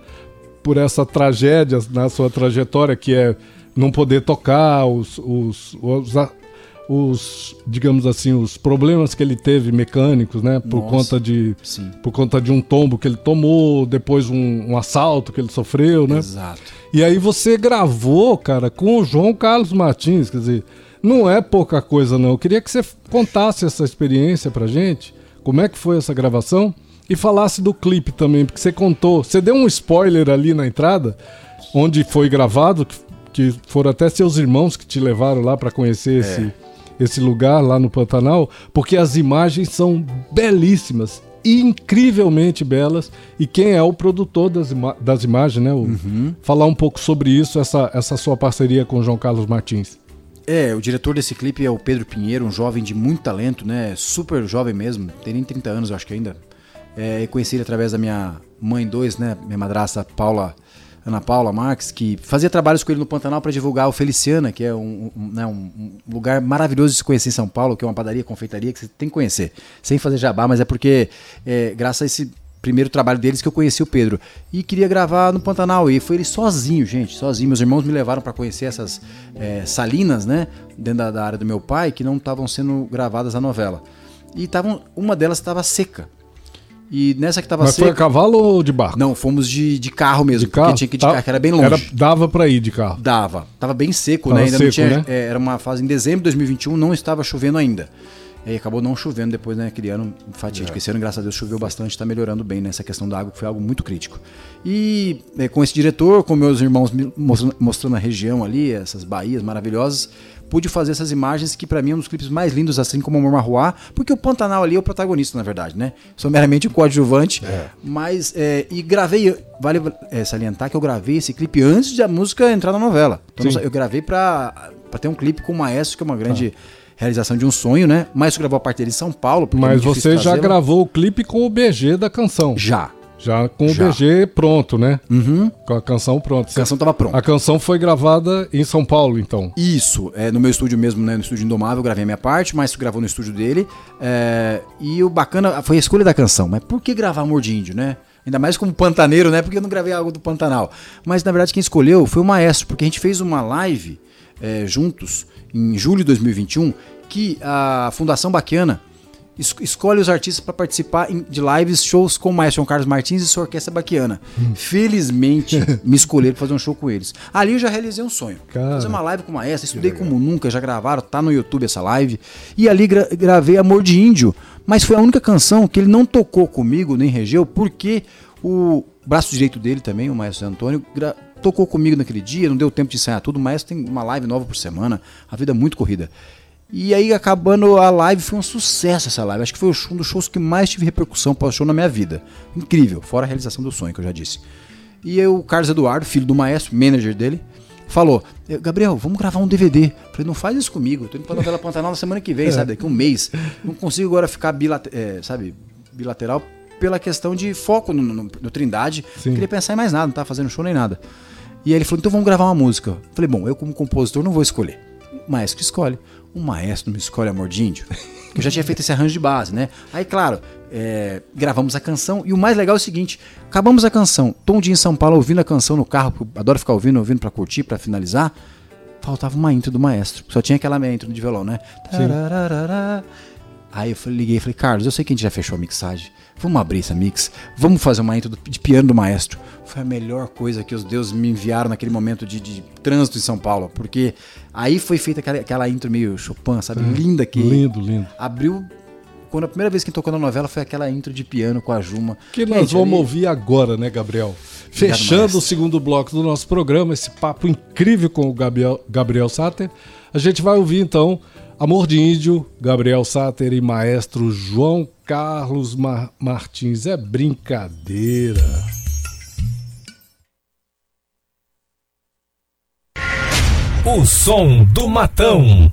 por essa tragédia na sua trajetória que é não poder tocar os, os, os, os, digamos assim os problemas que ele teve mecânicos né por Nossa. conta de Sim. por conta de um tombo que ele tomou depois um, um assalto que ele sofreu né Exato. e aí você gravou cara com o João Carlos Martins quer dizer não é pouca coisa não. Eu queria que você contasse essa experiência pra gente como é que foi essa gravação e falasse do clipe também porque você contou você deu um spoiler ali na entrada onde foi gravado que, que foram até seus irmãos que te levaram lá pra conhecer esse esse lugar lá no Pantanal porque as imagens são belíssimas incrivelmente belas e quem é o produtor das, ima- das imagens né? O- falar um pouco sobre isso essa essa sua parceria com o João Carlos Martins É, o diretor desse clipe é o Pedro Pinheiro, um jovem de muito talento, né? Super jovem mesmo, tem nem 30 anos, acho que ainda. É, conheci ele através da minha mãe 2, né? Minha madrasta Paula, Ana Paula Marques, que fazia trabalhos com ele no Pantanal para divulgar o Feliciana, que é um, um, né, um lugar maravilhoso de se conhecer em São Paulo, que é uma padaria, confeitaria que você tem que conhecer. Sem fazer jabá, mas é porque, é, graças a esse primeiro trabalho deles que eu conheci o Pedro. E queria gravar no Pantanal. E foi ele sozinho, gente, sozinho. Meus irmãos me levaram para conhecer essas é, salinas, né? Dentro da, da área do meu pai, que não estavam sendo gravadas a novela. E tavam, uma delas estava seca. E nessa que estava mas foi a seca. cavalo ou de barco Não, fomos de, de carro mesmo, de carro porque tinha que ir de Tá- carro, que era bem longe. era- dava pra ir de carro Dava. Tava bem seco, Tava né? Ainda não seco, tinha. né? é, era uma fase em dezembro de 2021, não estava chovendo ainda. E acabou não chovendo depois, né? Aquele ano fatídico. Esse ano, graças a Deus, choveu bastante, está melhorando bem nessa questão da água, que foi algo muito crítico. E é, com esse diretor, com meus irmãos mostrando, a região ali, essas baías maravilhosas, pude fazer essas imagens que para mim é um dos clipes mais lindos, assim como o Marruá, porque o Pantanal ali é o protagonista, na verdade, né? Sou meramente o coadjuvante, mas. é, e gravei, vale é, salientar que eu gravei esse clipe antes de a música entrar na novela. Então, Sim. eu gravei pra ter um clipe com o Maestro, que é uma grande realização de um sonho, né? O Maestro gravou a parte dele em São Paulo. é mas você já gravou o clipe com o BG da canção Já. já com o Já. BG pronto né Uhum. com a canção pronta A canção tava pronta. a canção foi gravada em São Paulo então Isso, é, no meu estúdio mesmo, né, no estúdio Indomável, eu gravei a minha parte, mas gravou no estúdio dele. é, e o bacana foi a escolha da canção. Mas por que gravar Amor de Índio, né? Ainda mais como pantaneiro, né? Porque eu não gravei algo do Pantanal. Mas na verdade quem escolheu foi o maestro, porque a gente fez uma live é, juntos em julho de 2021 que a Fundação Baquiana es- escolhe os artistas para participar de lives, shows com o maestro Carlos Martins e sua orquestra baquiana. Felizmente, me escolheram para fazer um show com eles. Ali eu já realizei um sonho. Cara. Fazer uma live com o maestro, estudei como nunca, já gravaram, tá no YouTube essa live. E ali gra- gravei Amor de Índio, mas foi a única canção que ele não tocou comigo, nem regeu, porque o braço direito dele também, o maestro Antônio, tocou comigo naquele dia, não deu tempo de ensaiar tudo. O maestro tem uma live nova por semana, a vida é muito corrida. E aí, acabando a live, foi um sucesso essa live. Acho que foi um dos shows que mais tive repercussão pós-show na minha vida. Incrível, fora a realização do sonho, que eu já disse. E aí, o Carlos Eduardo, filho do maestro, manager dele, falou: "Eh, Gabriel, vamos gravar um DVD. Falei, não faz isso comigo. Eu tô indo pra novela Pantanal na semana que vem, sabe? Daqui um mês. Não consigo agora ficar bilate- eh, sabe, bilateral pela questão de foco no, no- no Trindade. Sim. Não queria pensar em mais nada, não tava fazendo show nem nada. E aí ele falou, então vamos gravar uma música. Falei, bom, eu como compositor não vou escolher. O maestro que escolhe. O maestro me escolhe Amor de Índio. Que eu já tinha feito esse arranjo de base, né? Aí, claro, é, gravamos a canção. E o mais legal é o seguinte: acabamos a canção. Um dia em São Paulo ouvindo a canção no carro, eu adoro ficar ouvindo, ouvindo pra curtir, pra finalizar. Faltava uma intro do maestro. Só tinha aquela minha intro de violão, né? Tarararara. Aí eu falei- liguei e falei, Carlos, eu sei que a gente já fechou a mixagem. Vamos abrir essa mix. Vamos fazer uma intro de piano do maestro. Foi a melhor coisa que os deuses me enviaram naquele momento de, de trânsito em São Paulo. Porque aí foi feita aquela, aquela intro meio Chopin, sabe? Linda que Lindo, lindo. abriu. Quando a primeira vez que tocou na novela foi aquela intro de piano com a Juma. Que nós Gente, vamos ali- ouvir agora, né, Gabriel? Obrigado, Fechando o segundo bloco do nosso programa, esse papo incrível com o Gabriel, Gabriel Sater, a gente vai ouvir então Amor de Índio, Gabriel Sater e maestro João Carlos Mar- Martins. É brincadeira. O som do matão.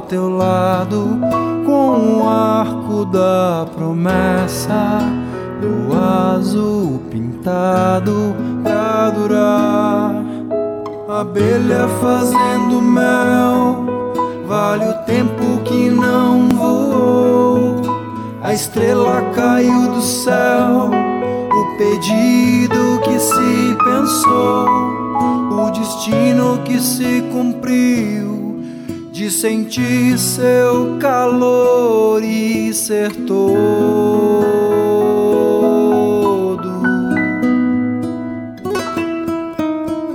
Teu lado com o arco da promessa do azul pintado pra durar. Abelha fazendo mel, vale o tempo que não voou. A estrela caiu do céu, o pedido que se pensou, o destino que se cumpriu de sentir seu calor e ser todo.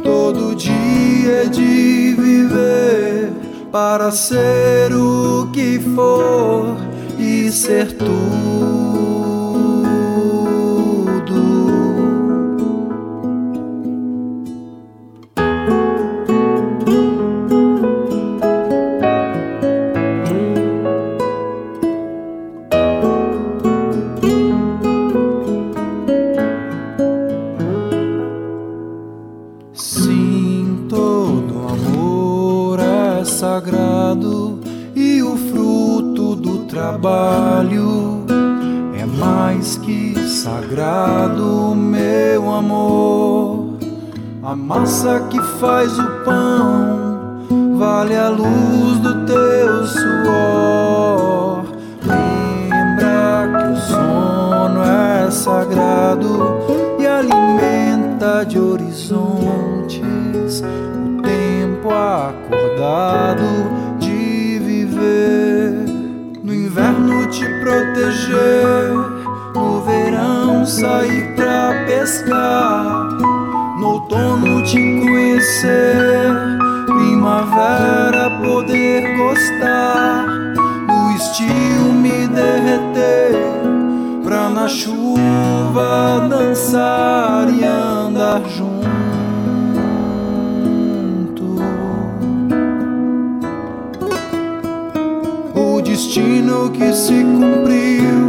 Todo dia de viver para ser o que for e ser tudo. A massa que faz o pão vale a luz do teu suor. Lembra que o sono é sagrado e alimenta de horizontes o tempo acordado de viver. No inverno te proteger, no verão sair pra pescar, no outono te conhecer, primavera poder gostar, no estio me derreter, pra na chuva dançar e andar junto. O destino que se cumpriu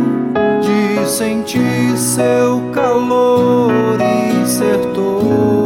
sentir seu calor e ser todo.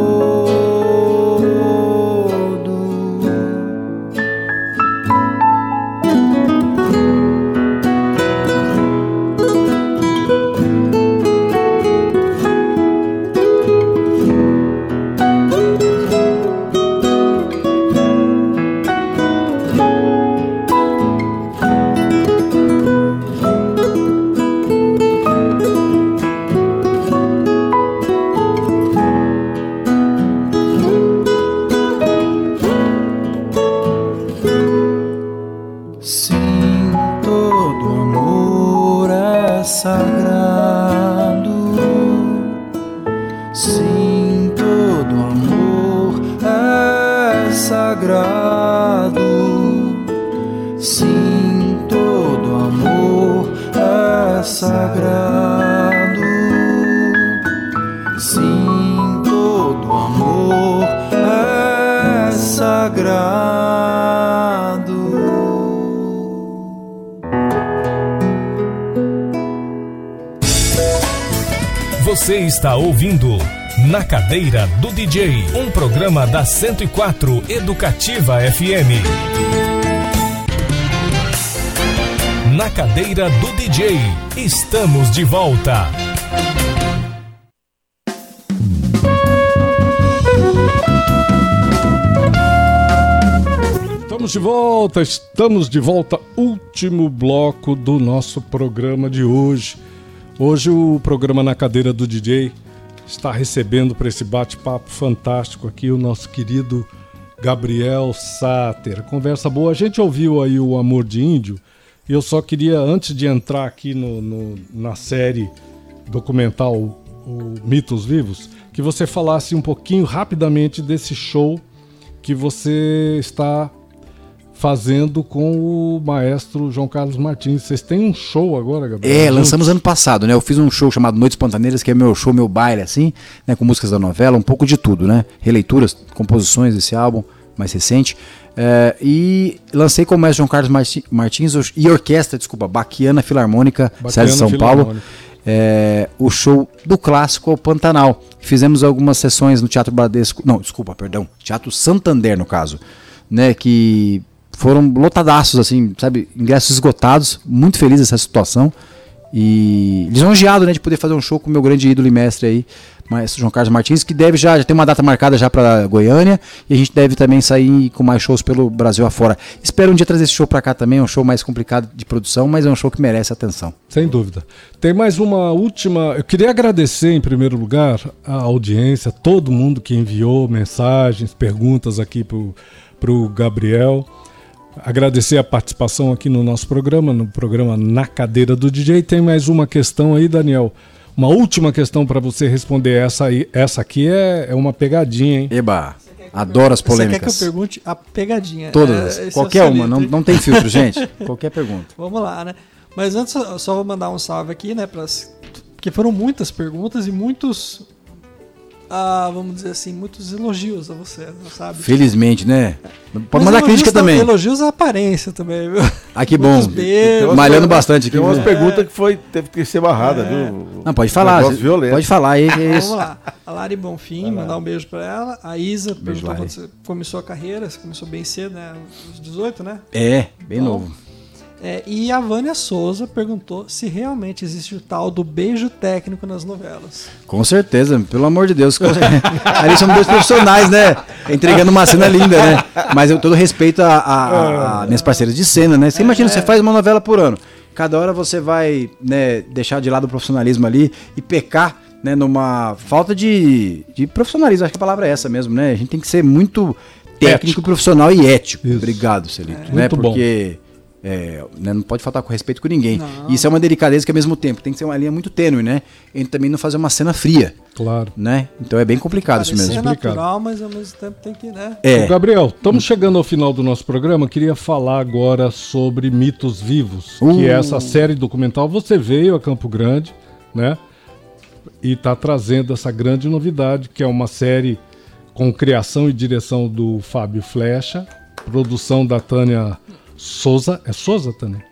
Sim, todo amor é sagrado. Você está ouvindo Na Cadeira do DJ, um programa da 104 Educativa FM. Na Cadeira do DJ, estamos de volta. Estamos de volta, estamos de volta. Último bloco do nosso programa de hoje. Hoje o programa na cadeira do DJ está recebendo para esse bate-papo fantástico aqui o nosso querido Gabriel Sater. Conversa boa. A gente ouviu aí o Amor de Índio e eu só queria, antes de entrar aqui no, no- na série documental o Mitos Vivos, que você falasse um pouquinho rapidamente desse show que você está fazendo com o maestro João Carlos Martins. Vocês têm um show agora, Gabriel? É, lançamos ano passado, né? Eu fiz um show chamado Noites Pantaneiras, que é meu show, meu baile, assim, né? Com músicas da novela, um pouco de tudo, né? Releituras, composições desse álbum mais recente. É, e lancei com o mestre João Carlos Marti- Martins e orquestra, desculpa, Baquiana Filarmônica, Sérgio São Paulo. É, o show do clássico ao Pantanal. Fizemos algumas sessões no Teatro Bradesco, não, desculpa, perdão, Teatro Santander no caso, né, que foram lotadaços assim, sabe, ingressos esgotados, muito feliz dessa situação e lisonjeado, né, de poder fazer um show com o meu grande ídolo e mestre aí, maestro João Carlos Martins, que deve já, já uma data marcada já para Goiânia e a gente deve também sair com mais shows pelo Brasil afora. Espero um dia trazer esse show para cá também, é um show mais complicado de produção, mas é um show que merece atenção. Sem dúvida. Tem mais uma última. Eu queria agradecer, em primeiro lugar, a audiência, todo mundo que enviou mensagens, perguntas aqui para o Gabriel. Agradecer a participação aqui no nosso programa, no programa Na Cadeira do DJ. Tem mais uma questão aí, Daniel. Uma última questão para você responder. Essa, aí, essa aqui é, é uma pegadinha, hein? Eba, adoro as Você quer que eu polêmicas. pergunte a pegadinha? Todas, É, esse qualquer é uma, não, não tem filtro, gente. Qualquer pergunta. Vamos lá, né? Mas antes, eu só vou mandar um salve aqui, né? Pras... Porque foram muitas perguntas e muitos. Ah, vamos dizer assim, muitos elogios a você, sabe? Felizmente, né? Pode mandar crítica tam- também. Elogios à aparência também, viu? Ah, que bom. Beijos. Malhando bastante aqui. Tem umas viu? perguntas que foi, teve que ser barrada, viu? Não, pode falar. Violento. Pode falar aí. que é isso. Vamos lá. A Lari Bonfim, mandar um beijo pra ela. A Isa perguntou Lari. quando você começou a carreira, você começou bem cedo, né? Uns 18, né? É, bem Bom. novo. É, e a Vânia Souza perguntou se realmente existe o tal do beijo técnico nas novelas. Com certeza, pelo amor de Deus. Ali somos dois profissionais, né? Entregando uma cena linda, né? Mas eu todo respeito a, a- a minhas parceiras de cena, né? Você imagina, você faz uma novela por ano. Cada hora você vai né, deixar de lado o profissionalismo ali e pecar né, numa falta de, de profissionalismo. Acho que a palavra é essa mesmo, né? A gente tem que ser muito técnico, profissional e ético. Isso. Obrigado, Celito. né? Muito bom. É, né, não pode faltar com respeito com ninguém. Não. E isso é uma delicadeza que ao mesmo tempo tem que ser uma linha muito tênue, né? Entre também não fazer uma cena fria Claro. né? Então é bem complicado isso mesmo. complicado. natural, mas ao mesmo tempo tem que, né? Ô, É, Gabriel, estamos chegando ao final do nosso programa. Queria falar agora sobre Mitos Vivos, Uh. que é essa série documental. Você veio a Campo Grande, né? E está trazendo essa grande novidade, que é uma série com criação e direção do Fábio Flecha, produção da Tânia Souza. É Souza, Tânia?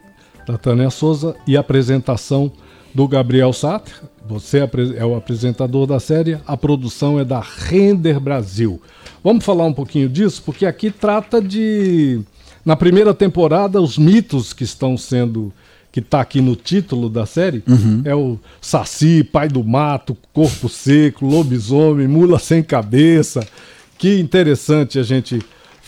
Da Tânia Souza e apresentação do Gabriel Satter. Você é é o apresentador da série, a produção é da Render Brasil. Vamos falar um pouquinho disso, porque aqui trata de. Na primeira temporada, os mitos que estão sendo. que tá aqui no título da série é o Saci, Pai do Mato, Corpo Seco, Lobisomem, Mula Sem Cabeça. Que interessante a gente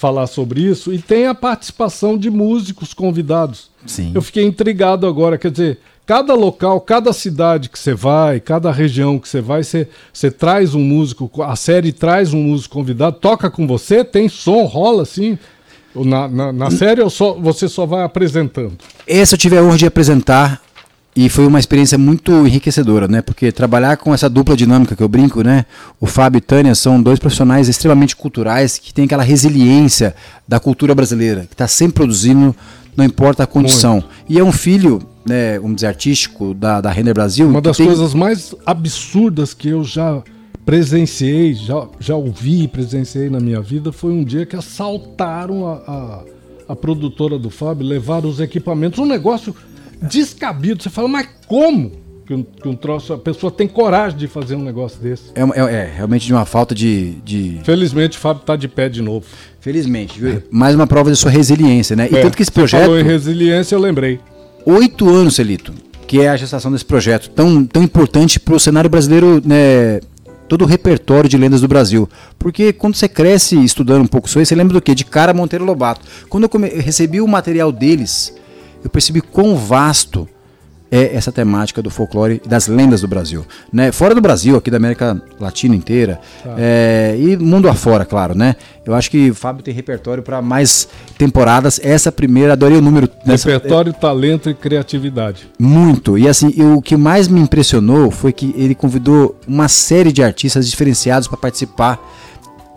falar sobre isso. E tem a participação de músicos convidados. Sim. Eu fiquei intrigado agora, quer dizer, cada local, cada cidade que você vai, cada região que você vai, você, você traz um músico, a série traz um músico convidado, toca com você, tem som, rola assim. Na, na, na série ou só, você só vai apresentando? essa eu tive a honra de apresentar e foi uma experiência muito enriquecedora, né? Porque trabalhar com essa dupla dinâmica que eu brinco, né? O Fábio e Tânia são dois profissionais extremamente culturais que têm aquela resiliência da cultura brasileira, que está sempre produzindo, não importa a condição. E é um filho, né, vamos dizer, artístico da, da Render Brasil. Uma das tem- coisas mais absurdas que eu já presenciei, já, já ouvi e presenciei na minha vida, foi um dia que assaltaram a, a, a produtora do Fábio, levaram os equipamentos, um negócio descabido. Você fala, mas como que um, que um troço, a pessoa tem coragem de fazer um negócio desse? É, é- é realmente de uma falta de. de- Felizmente o Fábio tá de pé de novo. Felizmente, viu? Mais uma prova de sua resiliência, né? E É, tanto que esse você falou em projeto. resiliência, eu lembrei. Oito anos, Celito, que é a gestação desse projeto, tão, tão importante para o cenário brasileiro, né? Todo o repertório de lendas do Brasil. Porque quando você cresce estudando um pouco sobre isso, você lembra do quê? De cara Monteiro Lobato. Quando eu, come- eu recebi o material deles, eu percebi quão vasto é essa temática do folclore e das lendas do Brasil. Né? Fora do Brasil, aqui da América Latina inteira, é, e mundo afora, claro, né? Eu acho que o Fábio tem repertório para mais temporadas. Essa primeira, adorei o número. nessa- Repertório, talento e criatividade. muito. E assim, e o que mais me impressionou foi que ele convidou uma série de artistas diferenciados para participar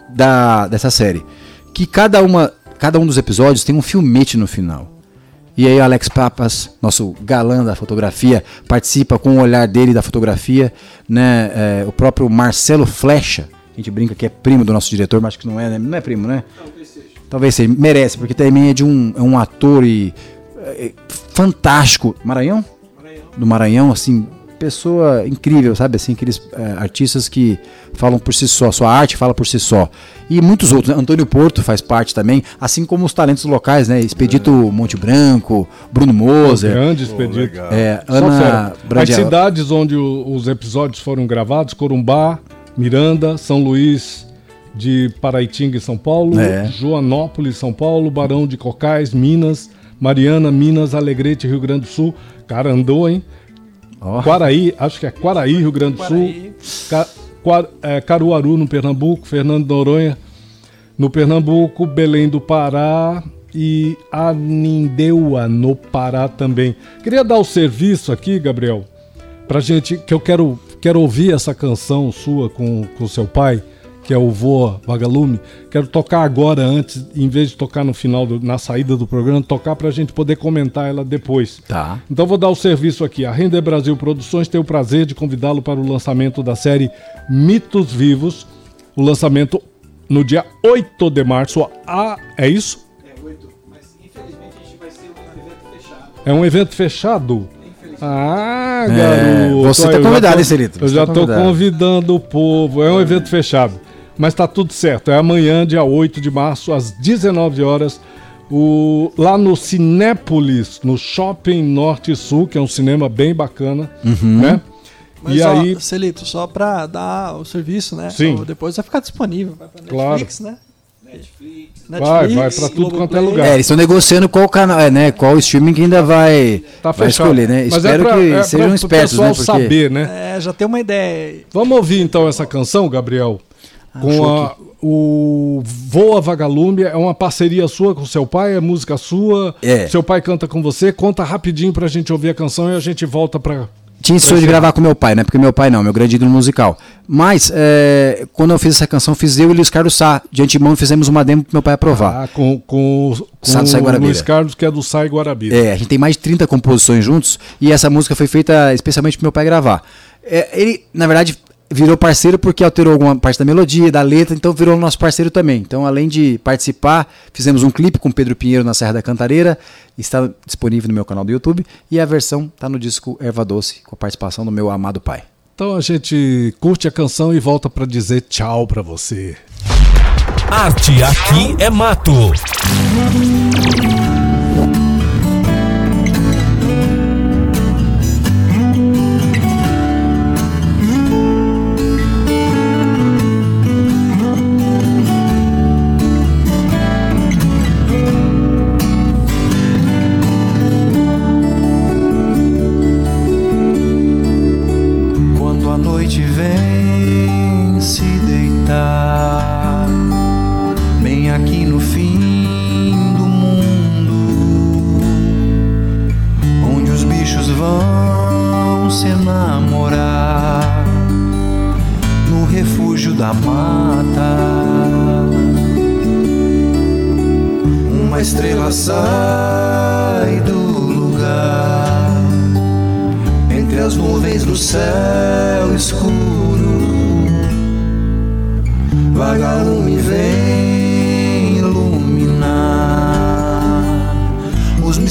da, dessa série. Que cada, uma, cada um dos episódios tem um filmete no final. E aí Alex Papas, nosso galã da fotografia, participa com o olhar dele da fotografia, né? É, o próprio Marcelo Flecha, a gente brinca que é primo do nosso diretor, mas acho que não é, né? Não é primo, né? Talvez seja, merece, porque também é de um, é um ator e é, fantástico. Maranhão? Do Maranhão, assim, pessoa incrível, sabe? Assim, aqueles é, artistas que falam por si só, sua arte fala por si só. E muitos outros, né? Antônio Porto faz parte também, assim como os talentos locais, né? Expedito Monte Branco, Bruno Moser, Grande expedito. é, Só Ana. As cidades onde o- os episódios foram gravados, Corumbá, Miranda, São Luís de Paraitinga, São Paulo, É. Joanópolis, São Paulo, Barão de Cocais, Minas, Mariana, Minas, Alegrete, Rio Grande do Sul. Cara, andou, hein? Ó. Quaraí, acho que é Quaraí, Rio Grande do Quaraí. Sul. Ca- Qua- é, Caruaru, no Pernambuco. Fernando de Noronha, no Pernambuco. Belém do Pará. E Anindeua, no Pará também. Queria dar o serviço aqui, Gabriel, pra gente, que eu quero, quero ouvir essa canção sua com, com seu pai, que é o Voa Vagalume. Quero tocar agora antes, em vez de tocar no final, do- na saída do programa, tocar pra gente poder comentar ela depois. Tá. Então vou dar o serviço aqui. A Render Brasil Produções tem o prazer de convidá-lo para o lançamento da série Mitos Vivos. O lançamento no dia 8 de março. Ah, é isso? É oito, mas infelizmente a gente vai ser um evento fechado. É um evento fechado? Ah, É, garoto. você tá já convidado, hein, Celito? Eu já tá tô convidado. convidando o povo. É um evento fechado. Mas tá tudo certo. É amanhã, dia 8 de março, às 19 horas. O, lá no Cinépolis, no Shopping Norte e Sul, que é um cinema bem bacana, Uhum. né? Mas e só, aí, Celito, só pra dar o serviço, né? Sim. Então, Depois vai ficar disponível. Vai pra Claro. Netflix, né? Netflix. Vai, vai pra tudo quanto é lugar. É, eles estão negociando qual canal, é, né? Qual streaming que ainda vai, tá vai escolher, né? Mas Espero é pra, que é sejam pra, espertos, né? Porque saber, né? É, já tem uma ideia aí. Vamos ouvir então essa canção, Gabriel? Com show a, o Voa Vagalume, é uma parceria sua com seu pai, é música sua. É. Seu pai canta com você. Conta rapidinho pra gente ouvir a canção e a gente volta pra. Tinha esse sonho de gravar com meu pai, né? Porque meu pai não, meu grande ídolo musical. Mas, é, quando eu fiz essa canção, fiz eu e Luiz Carlos Sá. De antemão, fizemos uma demo pro meu pai aprovar. Ah, com, com, com Sá do Sai o Guarabira. Luiz Carlos, que é do Sai Guarabira. É, a gente tem mais de 30 composições juntos e essa música foi feita especialmente pro meu pai gravar. É, ele, na verdade, virou parceiro porque alterou alguma parte da melodia, da letra, então virou nosso parceiro também. Então, além de participar, fizemos um clipe com Pedro Pinheiro na Serra da Cantareira, está disponível no meu canal do YouTube e a versão tá no disco Erva Doce, com a participação do meu amado pai. Então a gente curte a canção e volta pra dizer tchau pra você. Arte aqui é mato.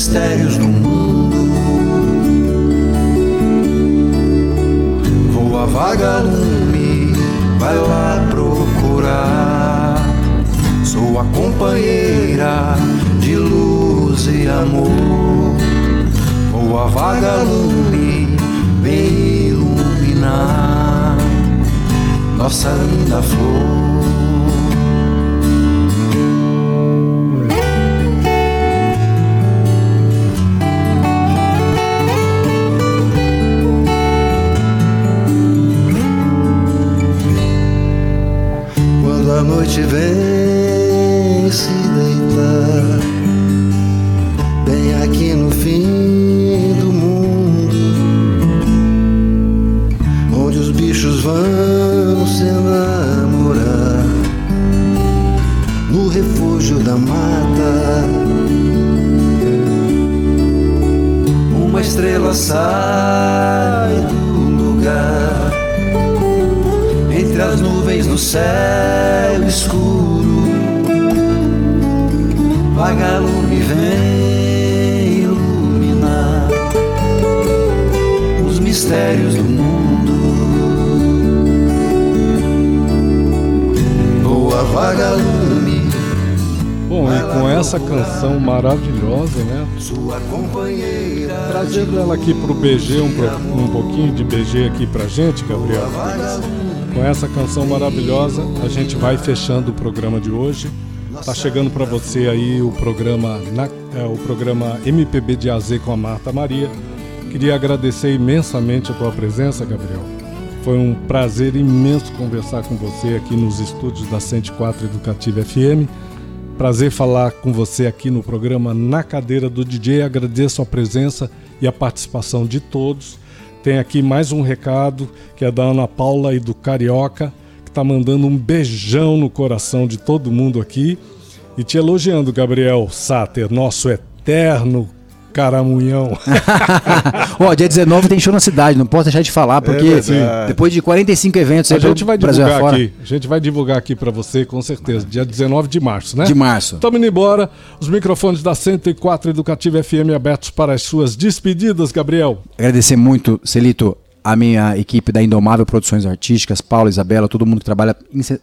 Mistérios do mundo. Voa vagalume, vai lá procurar. Sou a companheira de luz e amor. Voa vagalume, vem iluminar nossa linda flor. Quando a sua companheira. Trazendo ela aqui pro BG, um, um pouquinho de BG aqui pra gente, Gabriel. Com essa canção maravilhosa, a gente vai fechando o programa de hoje. Tá chegando para você aí o programa, na- é, o programa MPB de AZ com a Marta Maria. Queria agradecer imensamente a tua presença, Gabriel. Foi um prazer imenso conversar com você aqui nos estúdios da 104 Educativa FM. Prazer falar com você aqui no programa Na Cadeira do DJ. Agradeço a presença e a participação de todos. Tem aqui mais um recado que é da Ana Paula e do Carioca, que está mandando um beijão no coração de todo mundo aqui e te elogiando, Gabriel Sater, nosso eterno caramunhão. Ó, dia 19 tem show na cidade, não posso deixar de falar, porque verdade. depois de 45 eventos A gente vai Brasil divulgar afora, aqui. A gente vai divulgar aqui para você, com certeza, dia 19 de março, né? de março. Estamos indo embora. Os microfones da 104 Educativa FM abertos para as suas despedidas, Gabriel. Agradecer muito, Celito, a minha equipe da Indomável Produções Artísticas, Paulo, Isabela, todo mundo que trabalha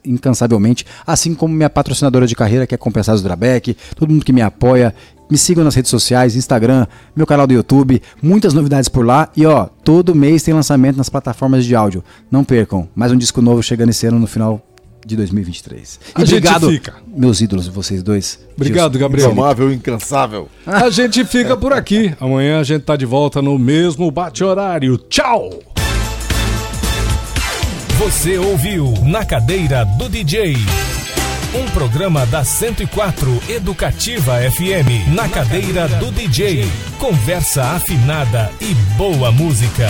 incansavelmente, assim como minha patrocinadora de carreira, que é Compensados Drabec, todo mundo que me apoia. Me sigam nas redes sociais, Instagram, meu canal do YouTube, muitas novidades por lá. E ó, todo mês tem lançamento nas plataformas de áudio. Não percam, mais um disco novo chegando esse ano no final de 2023. A gente fica. meus ídolos, vocês dois. Obrigado, Gabriel. Indomável, incansável. A gente fica por aqui. Amanhã a gente tá de volta no mesmo bate-horário. Tchau! Você ouviu Na Cadeira do DJ. Um programa da 104 Educativa FM. Na Cadeira do DJ. Conversa afinada e boa música.